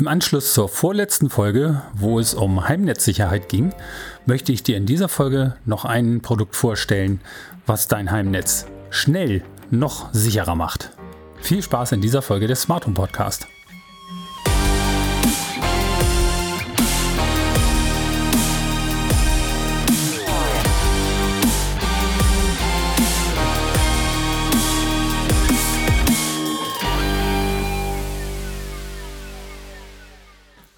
Im Anschluss zur vorletzten Folge, wo es um Heimnetzsicherheit ging, möchte ich dir in dieser Folge noch ein Produkt vorstellen, was dein Heimnetz schnell noch sicherer macht. Viel Spaß in dieser Folge des Smart Home Podcast.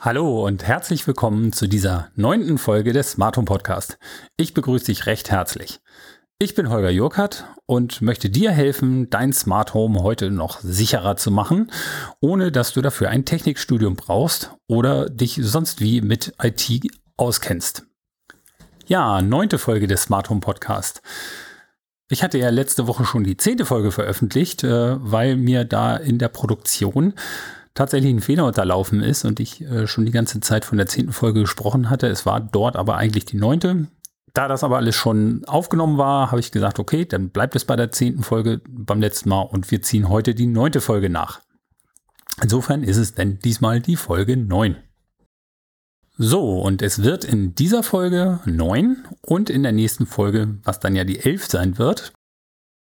Hallo und herzlich willkommen zu dieser neunten Folge des Smart Home Podcast. Ich begrüße dich recht herzlich. Ich bin Holger Jurkert und möchte dir helfen, dein Smart Home heute noch sicherer zu machen, ohne dass du dafür ein Technikstudium brauchst oder dich sonst wie mit IT auskennst. Ja, neunte Folge des Smart Home Podcast. Ich hatte ja letzte Woche schon die zehnte Folge veröffentlicht, äh, weil mir da in der Produktion tatsächlich ein Fehler unterlaufen ist und ich äh, schon die ganze Zeit von der zehnten Folge gesprochen hatte. Es war dort aber eigentlich die neunte. Da das aber alles schon aufgenommen war, habe ich gesagt, okay, dann bleibt es bei der zehnten Folge beim letzten Mal und wir ziehen heute die neunte Folge nach. Insofern ist es denn diesmal die Folge 9. So, und es wird in dieser Folge 9 und in der nächsten Folge, was dann ja die 11 sein wird,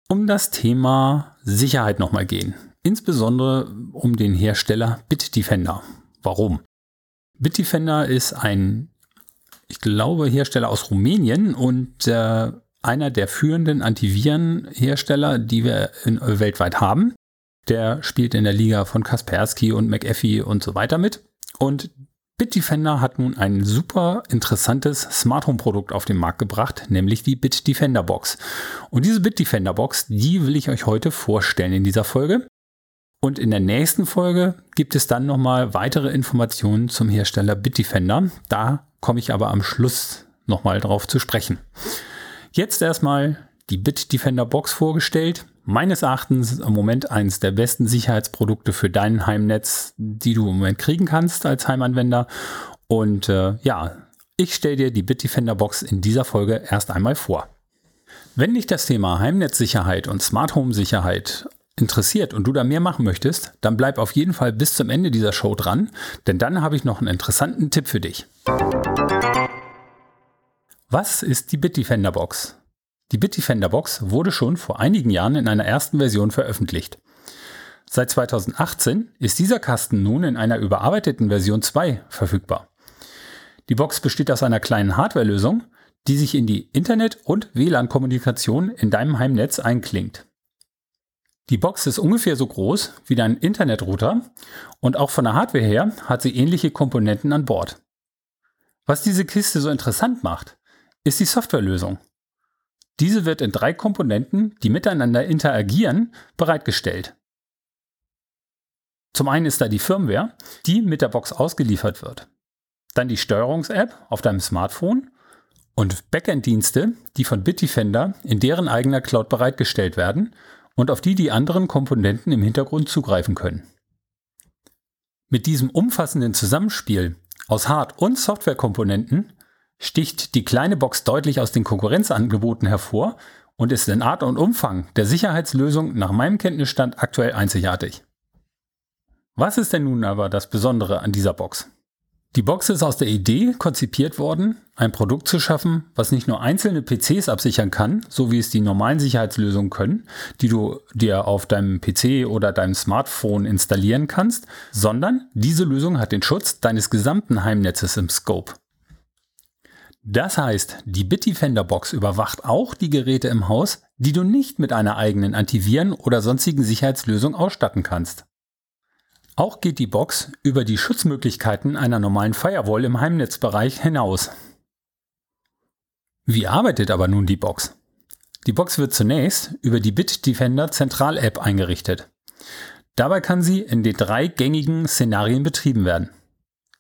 um das Thema Sicherheit nochmal gehen insbesondere um den Hersteller Bitdefender. Warum? Bitdefender ist ein, ich glaube, Hersteller aus Rumänien und äh, einer der führenden Antivirenhersteller, die wir in, äh, weltweit haben. Der spielt in der Liga von Kaspersky und McAfee und so weiter mit. Und Bitdefender hat nun ein super interessantes Smart Home Produkt auf den Markt gebracht, nämlich die Bitdefender Box. Und diese Bitdefender Box, die will ich euch heute vorstellen in dieser Folge. Und in der nächsten Folge gibt es dann nochmal weitere Informationen zum Hersteller Bitdefender. Da komme ich aber am Schluss nochmal drauf zu sprechen. Jetzt erstmal die Bitdefender Box vorgestellt. Meines Erachtens im Moment eines der besten Sicherheitsprodukte für dein Heimnetz, die du im Moment kriegen kannst als Heimanwender. Und äh, ja, ich stelle dir die Bitdefender Box in dieser Folge erst einmal vor. Wenn dich das Thema Heimnetzsicherheit und Smart Home Sicherheit interessiert und du da mehr machen möchtest, dann bleib auf jeden Fall bis zum Ende dieser Show dran, denn dann habe ich noch einen interessanten Tipp für dich. Was ist die Bitdefender Box? Die Bitdefender Box wurde schon vor einigen Jahren in einer ersten Version veröffentlicht. Seit 2018 ist dieser Kasten nun in einer überarbeiteten Version 2 verfügbar. Die Box besteht aus einer kleinen Hardwarelösung, die sich in die Internet- und WLAN-Kommunikation in deinem Heimnetz einklingt. Die Box ist ungefähr so groß wie dein Internetrouter und auch von der Hardware her hat sie ähnliche Komponenten an Bord. Was diese Kiste so interessant macht, ist die Softwarelösung. Diese wird in drei Komponenten, die miteinander interagieren, bereitgestellt. Zum einen ist da die Firmware, die mit der Box ausgeliefert wird. Dann die Steuerungs-App auf deinem Smartphone und Backend-Dienste, die von Bitdefender in deren eigener Cloud bereitgestellt werden und auf die die anderen Komponenten im Hintergrund zugreifen können. Mit diesem umfassenden Zusammenspiel aus Hard- und Softwarekomponenten sticht die kleine Box deutlich aus den Konkurrenzangeboten hervor und ist in Art und Umfang der Sicherheitslösung nach meinem Kenntnisstand aktuell einzigartig. Was ist denn nun aber das Besondere an dieser Box? Die Box ist aus der Idee konzipiert worden, ein Produkt zu schaffen, was nicht nur einzelne PCs absichern kann, so wie es die normalen Sicherheitslösungen können, die du dir auf deinem PC oder deinem Smartphone installieren kannst, sondern diese Lösung hat den Schutz deines gesamten Heimnetzes im Scope. Das heißt, die Bitdefender Box überwacht auch die Geräte im Haus, die du nicht mit einer eigenen Antiviren oder sonstigen Sicherheitslösung ausstatten kannst. Auch geht die Box über die Schutzmöglichkeiten einer normalen Firewall im Heimnetzbereich hinaus. Wie arbeitet aber nun die Box? Die Box wird zunächst über die Bitdefender Zentral-App eingerichtet. Dabei kann sie in den drei gängigen Szenarien betrieben werden.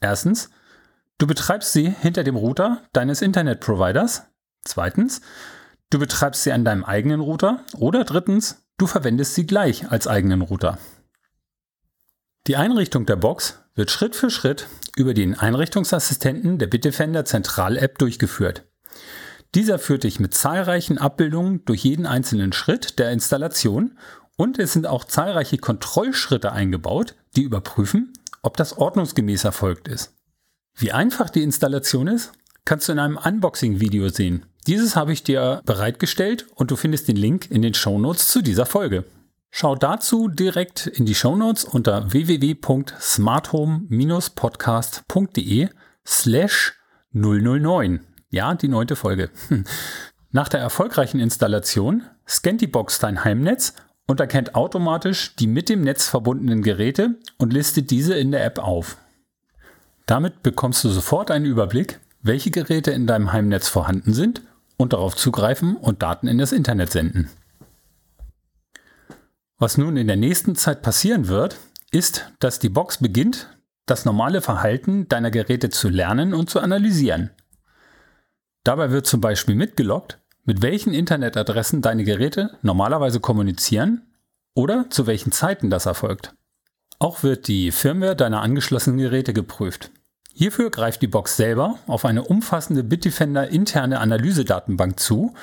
Erstens, du betreibst sie hinter dem Router deines Internetproviders. Zweitens, du betreibst sie an deinem eigenen Router. Oder drittens, du verwendest sie gleich als eigenen Router. Die Einrichtung der Box wird Schritt für Schritt über den Einrichtungsassistenten der Bitdefender Zentral-App durchgeführt. Dieser führt dich mit zahlreichen Abbildungen durch jeden einzelnen Schritt der Installation und es sind auch zahlreiche Kontrollschritte eingebaut, die überprüfen, ob das ordnungsgemäß erfolgt ist. Wie einfach die Installation ist, kannst du in einem Unboxing-Video sehen. Dieses habe ich dir bereitgestellt und du findest den Link in den Shownotes zu dieser Folge. Schau dazu direkt in die Shownotes unter www.smarthome-podcast.de slash 009. Ja, die neunte Folge. Nach der erfolgreichen Installation scannt die Box dein Heimnetz und erkennt automatisch die mit dem Netz verbundenen Geräte und listet diese in der App auf. Damit bekommst du sofort einen Überblick, welche Geräte in deinem Heimnetz vorhanden sind und darauf zugreifen und Daten in das Internet senden. Was nun in der nächsten Zeit passieren wird, ist, dass die Box beginnt, das normale Verhalten deiner Geräte zu lernen und zu analysieren. Dabei wird zum Beispiel mitgeloggt, mit welchen Internetadressen deine Geräte normalerweise kommunizieren oder zu welchen Zeiten das erfolgt. Auch wird die Firmware deiner angeschlossenen Geräte geprüft. Hierfür greift die Box selber auf eine umfassende Bitdefender interne Analysedatenbank zu,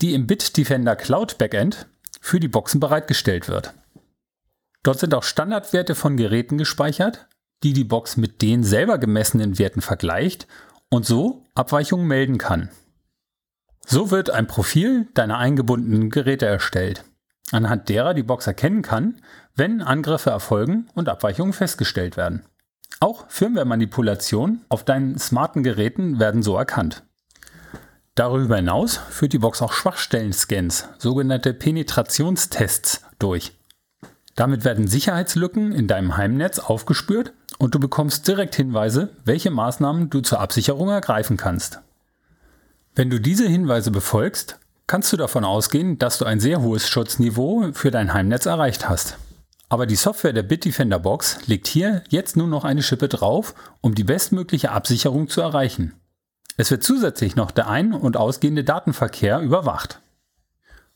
die im Bitdefender Cloud Backend für die Boxen bereitgestellt wird. Dort sind auch Standardwerte von Geräten gespeichert, die die Box mit den selber gemessenen Werten vergleicht und so Abweichungen melden kann. So wird ein Profil deiner eingebundenen Geräte erstellt, anhand derer die Box erkennen kann, wenn Angriffe erfolgen und Abweichungen festgestellt werden. Auch Firmware-Manipulationen auf deinen smarten Geräten werden so erkannt. Darüber hinaus führt die Box auch Schwachstellen-Scans, sogenannte Penetrationstests, durch. Damit werden Sicherheitslücken in deinem Heimnetz aufgespürt und du bekommst direkt Hinweise, welche Maßnahmen du zur Absicherung ergreifen kannst. Wenn du diese Hinweise befolgst, kannst du davon ausgehen, dass du ein sehr hohes Schutzniveau für dein Heimnetz erreicht hast. Aber die Software der Bitdefender Box legt hier jetzt nur noch eine Schippe drauf, um die bestmögliche Absicherung zu erreichen. Es wird zusätzlich noch der ein- und ausgehende Datenverkehr überwacht.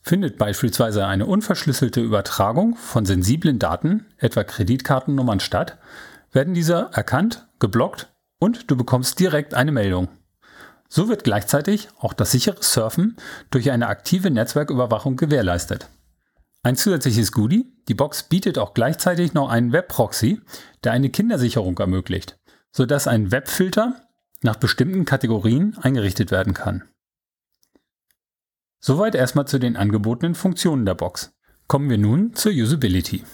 Findet beispielsweise eine unverschlüsselte Übertragung von sensiblen Daten, etwa Kreditkartennummern statt, werden diese erkannt, geblockt und du bekommst direkt eine Meldung. So wird gleichzeitig auch das sichere Surfen durch eine aktive Netzwerküberwachung gewährleistet. Ein zusätzliches Goodie, die Box bietet auch gleichzeitig noch einen Webproxy, der eine Kindersicherung ermöglicht, sodass ein Webfilter nach bestimmten Kategorien eingerichtet werden kann. Soweit erstmal zu den angebotenen Funktionen der Box. Kommen wir nun zur Usability.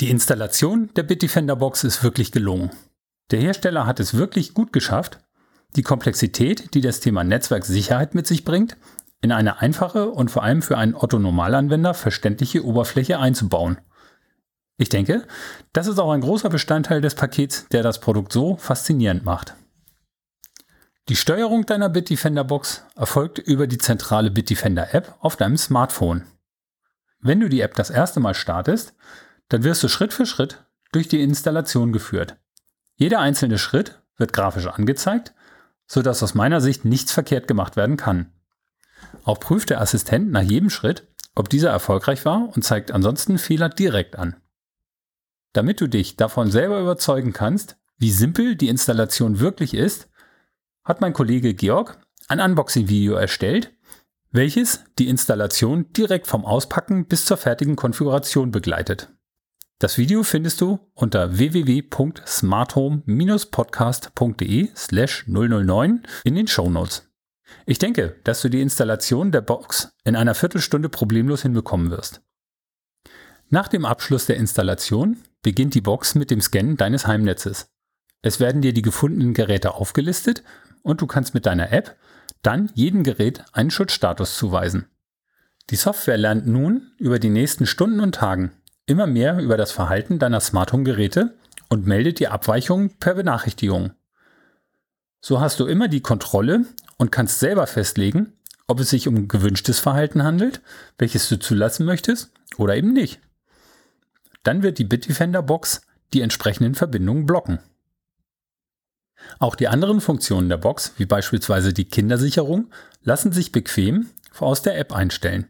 Die Installation der Bitdefender Box ist wirklich gelungen. Der Hersteller hat es wirklich gut geschafft, die Komplexität, die das Thema Netzwerksicherheit mit sich bringt, in eine einfache und vor allem für einen Otto-Normalanwender verständliche Oberfläche einzubauen. Ich denke, das ist auch ein großer Bestandteil des Pakets, der das Produkt so faszinierend macht. Die Steuerung deiner Bitdefender Box erfolgt über die zentrale Bitdefender App auf deinem Smartphone. Wenn du die App das erste Mal startest, dann wirst du Schritt für Schritt durch die Installation geführt. Jeder einzelne Schritt wird grafisch angezeigt sodass aus meiner Sicht nichts verkehrt gemacht werden kann. Auch prüft der Assistent nach jedem Schritt, ob dieser erfolgreich war und zeigt ansonsten Fehler direkt an. Damit du dich davon selber überzeugen kannst, wie simpel die Installation wirklich ist, hat mein Kollege Georg ein Unboxing-Video erstellt, welches die Installation direkt vom Auspacken bis zur fertigen Konfiguration begleitet. Das Video findest du unter www.smarthome-podcast.de slash 009 in den Shownotes. Ich denke, dass du die Installation der Box in einer Viertelstunde problemlos hinbekommen wirst. Nach dem Abschluss der Installation beginnt die Box mit dem Scannen deines Heimnetzes. Es werden dir die gefundenen Geräte aufgelistet und du kannst mit deiner App dann jedem Gerät einen Schutzstatus zuweisen. Die Software lernt nun über die nächsten Stunden und Tagen immer mehr über das Verhalten deiner Smart Home Geräte und meldet die Abweichungen per Benachrichtigung. So hast du immer die Kontrolle und kannst selber festlegen, ob es sich um gewünschtes Verhalten handelt, welches du zulassen möchtest oder eben nicht. Dann wird die Bitdefender Box die entsprechenden Verbindungen blocken. Auch die anderen Funktionen der Box, wie beispielsweise die Kindersicherung, lassen sich bequem aus der App einstellen.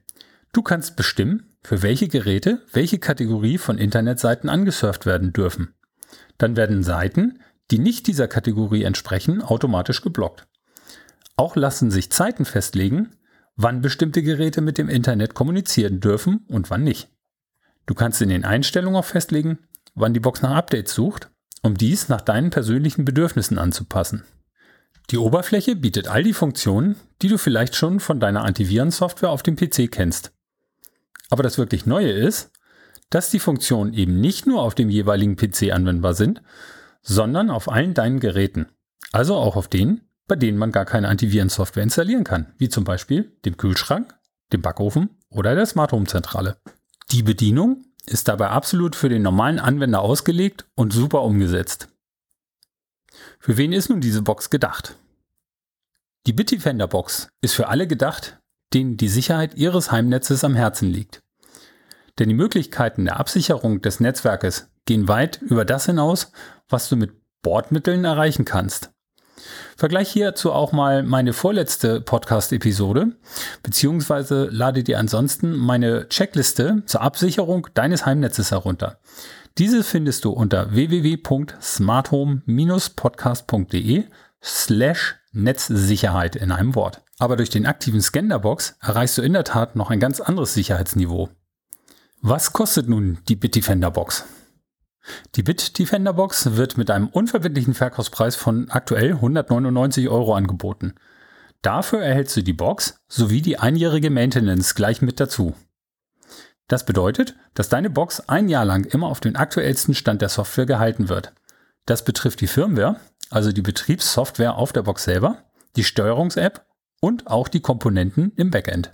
Du kannst bestimmen, für welche Geräte welche Kategorie von Internetseiten angesurft werden dürfen. Dann werden Seiten, die nicht dieser Kategorie entsprechen, automatisch geblockt. Auch lassen sich Zeiten festlegen, wann bestimmte Geräte mit dem Internet kommunizieren dürfen und wann nicht. Du kannst in den Einstellungen auch festlegen, wann die Box nach Updates sucht, um dies nach deinen persönlichen Bedürfnissen anzupassen. Die Oberfläche bietet all die Funktionen, die du vielleicht schon von deiner Antivirensoftware auf dem PC kennst. Aber das wirklich Neue ist, dass die Funktionen eben nicht nur auf dem jeweiligen PC anwendbar sind, sondern auf allen deinen Geräten. Also auch auf denen, bei denen man gar keine Antivirensoftware installieren kann, wie zum Beispiel dem Kühlschrank, dem Backofen oder der Smart Home Zentrale. Die Bedienung ist dabei absolut für den normalen Anwender ausgelegt und super umgesetzt. Für wen ist nun diese Box gedacht? Die Bitdefender Box ist für alle gedacht, denen die Sicherheit ihres Heimnetzes am Herzen liegt. Denn die Möglichkeiten der Absicherung des Netzwerkes gehen weit über das hinaus, was du mit Bordmitteln erreichen kannst. Vergleich hierzu auch mal meine vorletzte Podcast-Episode, beziehungsweise lade dir ansonsten meine Checkliste zur Absicherung deines Heimnetzes herunter. Diese findest du unter www.smarthome-podcast.de slash Netzsicherheit in einem Wort. Aber durch den aktiven Scan der Box erreichst du in der Tat noch ein ganz anderes Sicherheitsniveau. Was kostet nun die Bitdefender Box? Die Bitdefender Box wird mit einem unverbindlichen Verkaufspreis von aktuell 199 Euro angeboten. Dafür erhältst du die Box sowie die einjährige Maintenance gleich mit dazu. Das bedeutet, dass deine Box ein Jahr lang immer auf den aktuellsten Stand der Software gehalten wird. Das betrifft die Firmware, also die Betriebssoftware auf der Box selber, die Steuerungs-App und auch die Komponenten im Backend.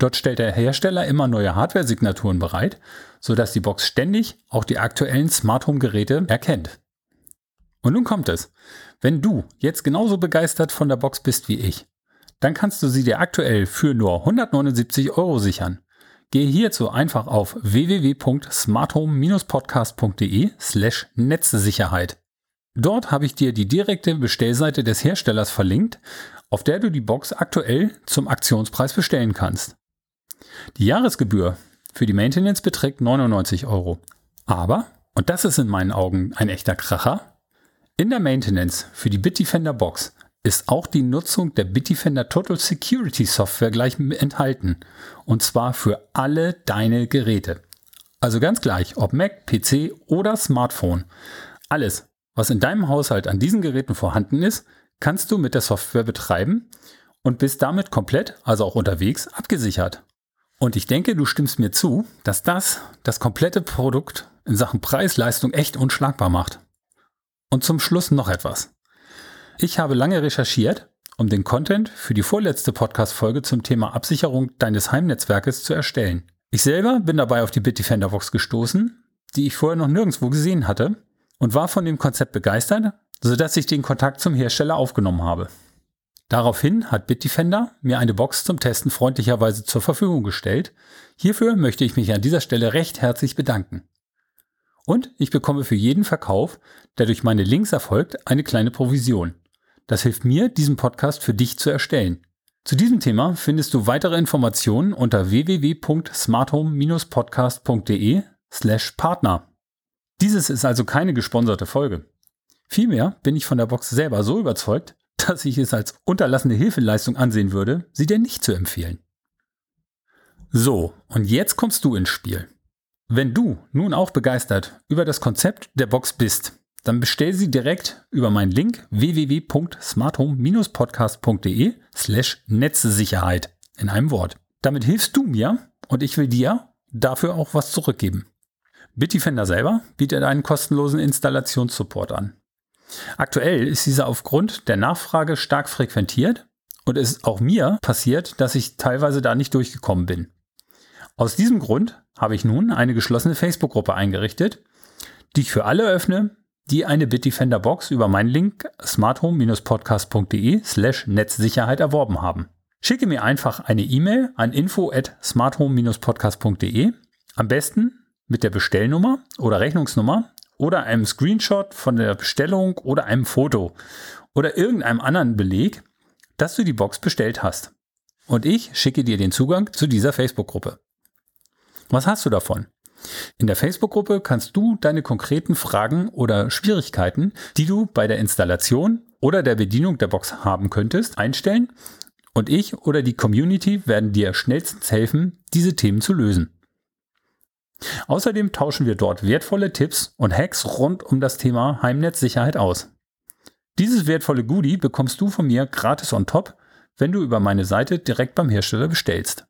Dort stellt der Hersteller immer neue Hardware-Signaturen bereit, sodass die Box ständig auch die aktuellen Smart Home Geräte erkennt. Und nun kommt es. Wenn du jetzt genauso begeistert von der Box bist wie ich, dann kannst du sie dir aktuell für nur 179 Euro sichern. Gehe hierzu einfach auf www.smarthome-podcast.de slash Netzsicherheit. Dort habe ich dir die direkte Bestellseite des Herstellers verlinkt, auf der du die Box aktuell zum Aktionspreis bestellen kannst. Die Jahresgebühr für die Maintenance beträgt 99 Euro. Aber, und das ist in meinen Augen ein echter Kracher, in der Maintenance für die Bitdefender Box ist auch die Nutzung der Bitdefender Total Security Software gleich enthalten. Und zwar für alle deine Geräte. Also ganz gleich, ob Mac, PC oder Smartphone. Alles, was in deinem Haushalt an diesen Geräten vorhanden ist, kannst du mit der Software betreiben und bist damit komplett, also auch unterwegs, abgesichert. Und ich denke, du stimmst mir zu, dass das das komplette Produkt in Sachen Preis-Leistung echt unschlagbar macht. Und zum Schluss noch etwas. Ich habe lange recherchiert, um den Content für die vorletzte Podcast-Folge zum Thema Absicherung deines Heimnetzwerkes zu erstellen. Ich selber bin dabei auf die Bitdefender Box gestoßen, die ich vorher noch nirgendwo gesehen hatte und war von dem Konzept begeistert, sodass ich den Kontakt zum Hersteller aufgenommen habe. Daraufhin hat Bitdefender mir eine Box zum Testen freundlicherweise zur Verfügung gestellt. Hierfür möchte ich mich an dieser Stelle recht herzlich bedanken. Und ich bekomme für jeden Verkauf, der durch meine Links erfolgt, eine kleine Provision. Das hilft mir, diesen Podcast für dich zu erstellen. Zu diesem Thema findest du weitere Informationen unter www.smarthome-podcast.de slash Partner. Dieses ist also keine gesponserte Folge. Vielmehr bin ich von der Box selber so überzeugt, dass ich es als unterlassene Hilfeleistung ansehen würde, sie dir nicht zu empfehlen. So, und jetzt kommst du ins Spiel. Wenn du nun auch begeistert über das Konzept der Box bist, dann bestell sie direkt über meinen Link www.smarthome-podcast.de slash Netzsicherheit in einem Wort. Damit hilfst du mir und ich will dir dafür auch was zurückgeben. Bitdefender selber bietet einen kostenlosen Installationssupport an. Aktuell ist dieser aufgrund der Nachfrage stark frequentiert und es ist auch mir passiert, dass ich teilweise da nicht durchgekommen bin. Aus diesem Grund habe ich nun eine geschlossene Facebook-Gruppe eingerichtet, die ich für alle öffne, die eine Bitdefender Box über meinen Link smarthome-podcast.de slash Netzsicherheit erworben haben. Schicke mir einfach eine E-Mail an info at smarthome-podcast.de, am besten mit der Bestellnummer oder Rechnungsnummer oder einem Screenshot von der Bestellung oder einem Foto oder irgendeinem anderen Beleg, dass du die Box bestellt hast. Und ich schicke dir den Zugang zu dieser Facebook-Gruppe. Was hast du davon? In der Facebook-Gruppe kannst du deine konkreten Fragen oder Schwierigkeiten, die du bei der Installation oder der Bedienung der Box haben könntest, einstellen und ich oder die Community werden dir schnellstens helfen, diese Themen zu lösen. Außerdem tauschen wir dort wertvolle Tipps und Hacks rund um das Thema Heimnetzsicherheit aus. Dieses wertvolle Goodie bekommst du von mir gratis on top, wenn du über meine Seite direkt beim Hersteller bestellst.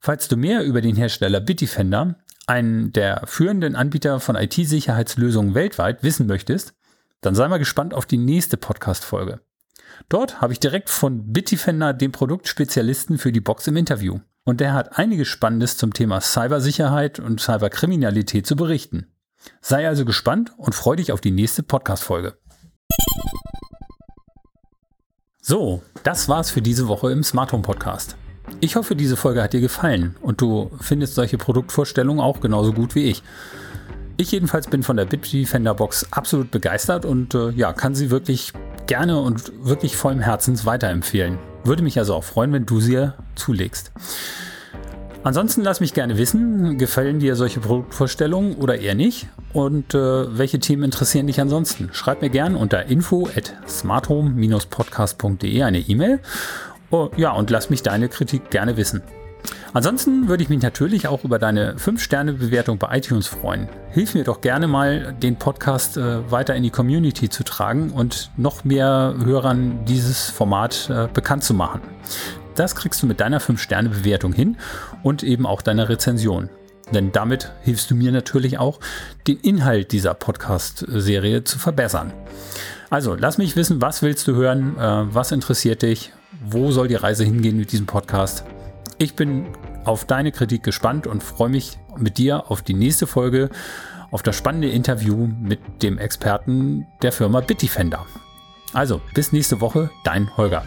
Falls du mehr über den Hersteller Bitdefender, einen der führenden Anbieter von IT-Sicherheitslösungen weltweit, wissen möchtest, dann sei mal gespannt auf die nächste Podcast-Folge. Dort habe ich direkt von Bitdefender den Produktspezialisten für die Box im Interview. Und der hat einiges Spannendes zum Thema Cybersicherheit und Cyberkriminalität zu berichten. Sei also gespannt und freu dich auf die nächste Podcast-Folge. So, das war's für diese Woche im Smart Home Podcast. Ich hoffe, diese Folge hat dir gefallen und du findest solche Produktvorstellungen auch genauso gut wie ich. Ich jedenfalls bin von der Bitdefender Box absolut begeistert und äh, ja, kann sie wirklich gerne und wirklich vollem Herzens weiterempfehlen. Würde mich also auch freuen, wenn du sie zulegst. Ansonsten lass mich gerne wissen, gefallen dir solche Produktvorstellungen oder eher nicht? Und äh, welche Themen interessieren dich ansonsten? Schreib mir gerne unter info at smarthome-podcast.de eine E-Mail. Oh, ja, und lass mich deine Kritik gerne wissen. Ansonsten würde ich mich natürlich auch über deine 5-Sterne-Bewertung bei iTunes freuen. Hilf mir doch gerne mal, den Podcast äh, weiter in die Community zu tragen und noch mehr Hörern dieses Format äh, bekannt zu machen. Das kriegst du mit deiner 5-Sterne-Bewertung hin und eben auch deiner Rezension. Denn damit hilfst du mir natürlich auch, den Inhalt dieser Podcast-Serie zu verbessern. Also, lass mich wissen, was willst du hören, äh, was interessiert dich, wo soll die Reise hingehen mit diesem Podcast. Ich bin auf deine Kritik gespannt und freue mich mit dir auf die nächste Folge, auf das spannende Interview mit dem Experten der Firma Bitdefender. Also, bis nächste Woche, dein Holger.